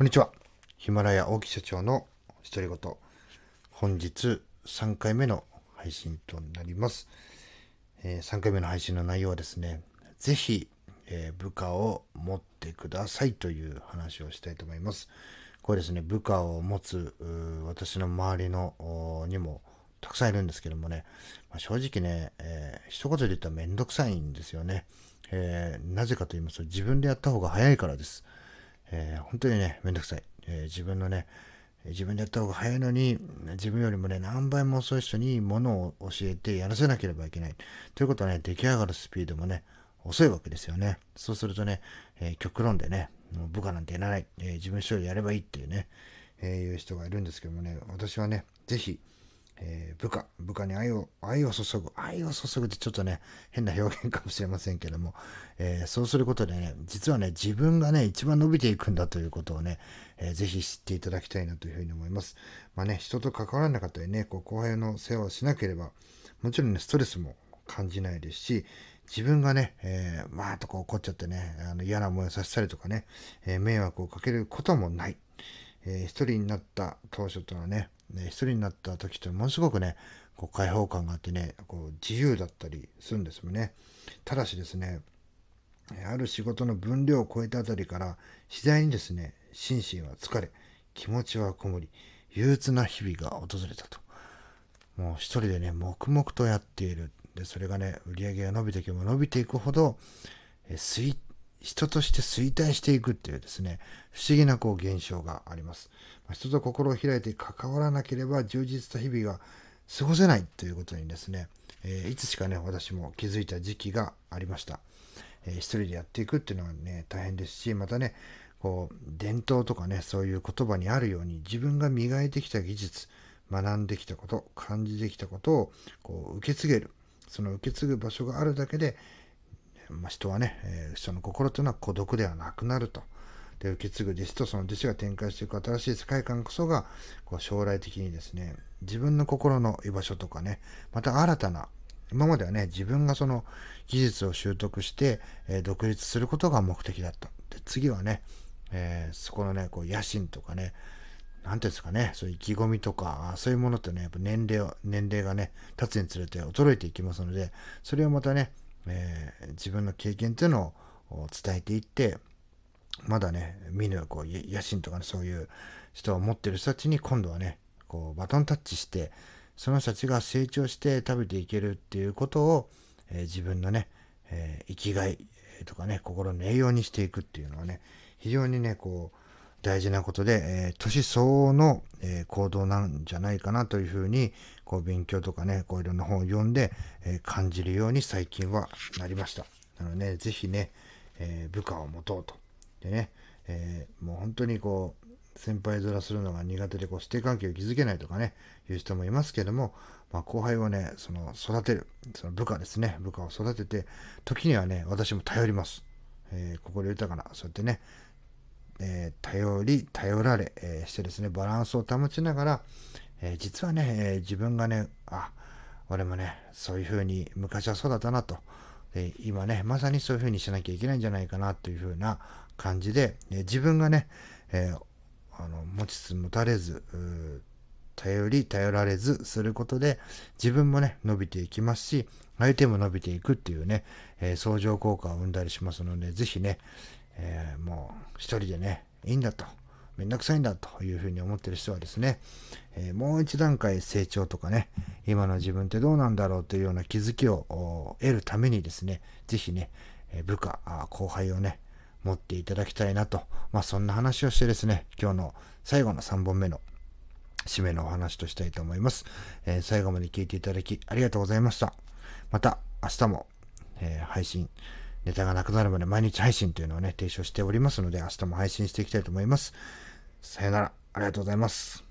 こんにちは。ヒマラヤ大木社長の独り言。本日3回目の配信となります。えー、3回目の配信の内容はですね、ぜひ、えー、部下を持ってくださいという話をしたいと思います。これですね、部下を持つ私の周りのにもたくさんいるんですけどもね、まあ、正直ね、えー、一言で言ったらめんどくさいんですよね。えー、なぜかと言いますと、自分でやった方が早いからです。えー、本当にね、めんどくさい。えー、自分のね、自分でやった方が早いのに、自分よりもね、何倍も遅い人にものを教えてやらせなければいけない。ということはね、出来上がるスピードもね、遅いわけですよね。そうするとね、えー、極論でね、もう部下なんてやらない、えー、自分一人やればいいっていうね、えー、いう人がいるんですけどもね、私はね、ぜひ、えー、部下、部下に愛を、愛を注ぐ、愛を注ぐってちょっとね、変な表現かもしれませんけども、えー、そうすることでね、実はね、自分がね、一番伸びていくんだということをね、えー、ぜひ知っていただきたいなというふうに思います。まあね、人と関わらなかったりね、こう後輩の世話をしなければ、もちろんね、ストレスも感じないですし、自分がね、えー、まあとこう怒っちゃってね、あの嫌な思いをさせたりとかね、えー、迷惑をかけることもない。えー、一人になった当初とのはね、ね、一人になった時ってものすごくね、こう開放感があってね、こう自由だったりするんですよね。ただしですね、ある仕事の分量を超えたあたりから次第にですね、心身は疲れ、気持ちはこもり、憂鬱な日々が訪れたと。もう一人でね、黙々とやっている。で、それがね、売り上げが伸びていけば伸びていくほど、え衰人として衰退していくっていうですね、不思議なこう現象があります。人と心を開いて関わらなければ充実した日々が過ごせないということにですね、えー、いつしかね、私も気づいた時期がありました。えー、一人でやっていくっていうのはね、大変ですし、またね、こう、伝統とかね、そういう言葉にあるように、自分が磨いてきた技術、学んできたこと、感じてきたことを、こう、受け継げる。その受け継ぐ場所があるだけで、まあ、人はね、えー、人の心というのは孤独ではなくなると。で、受け継ぐ弟子とその弟子が展開していく新しい世界観こそが、こう将来的にですね、自分の心の居場所とかね、また新たな、今まではね、自分がその技術を習得して、えー、独立することが目的だった。で、次はね、えー、そこのね、こう野心とかね、なんていうんですかね、そういう意気込みとか、そういうものってね、やっぱ年齢を、年齢がね、経つにつれて衰えていきますので、それをまたね、えー、自分の経験っていうのを伝えていって、まだね、見ぬこう野心とかね、そういう人を持ってる人たちに今度はね、こうバトンタッチして、その人たちが成長して食べていけるっていうことを、えー、自分のね、えー、生きがいとかね、心の栄養にしていくっていうのはね、非常にね、こう、大事なことで、えー、年相応の、えー、行動なんじゃないかなというふうに、こう勉強とかね、こういろんな本を読んで、えー、感じるように最近はなりました。なのでね、ぜひね、え部下を持とうと。でね、えもう本当にこう、先輩面するのが苦手でこう師弟関係を築けないとかね、いう人もいますけども、まあ、後輩をね、その育てる、その部下ですね、部下を育てて、時にはね、私も頼ります。えー、心豊かな、そうやってね、えー、頼り、頼られ、えー、してですね、バランスを保ちながら、え実はね、え自分がね、あ、俺もね、そういうふうに昔はそうだったなと、え今ね、まさにそういうふうにしなきゃいけないんじゃないかなというふうな感じで、え自分がね、えあの持ちつ持たれず、頼り、頼られずすることで、自分もね、伸びていきますし、相手も伸びていくっていうね、え相乗効果を生んだりしますので、ぜひね、えー、もう一人でね、いいんだと、めんどくさいんだというふうに思ってる人はですね、えー、もう一段階成長とかね、今の自分ってどうなんだろうというような気づきを得るためにですね、ぜひね、部下、後輩をね、持っていただきたいなと、まあそんな話をしてですね、今日の最後の3本目の締めのお話としたいと思います。えー、最後まで聞いていただきありがとうございました。また明日も、えー、配信ネタがなくなるまで毎日配信というのをね、提唱しておりますので、明日も配信していきたいと思います。さよなら、ありがとうございます。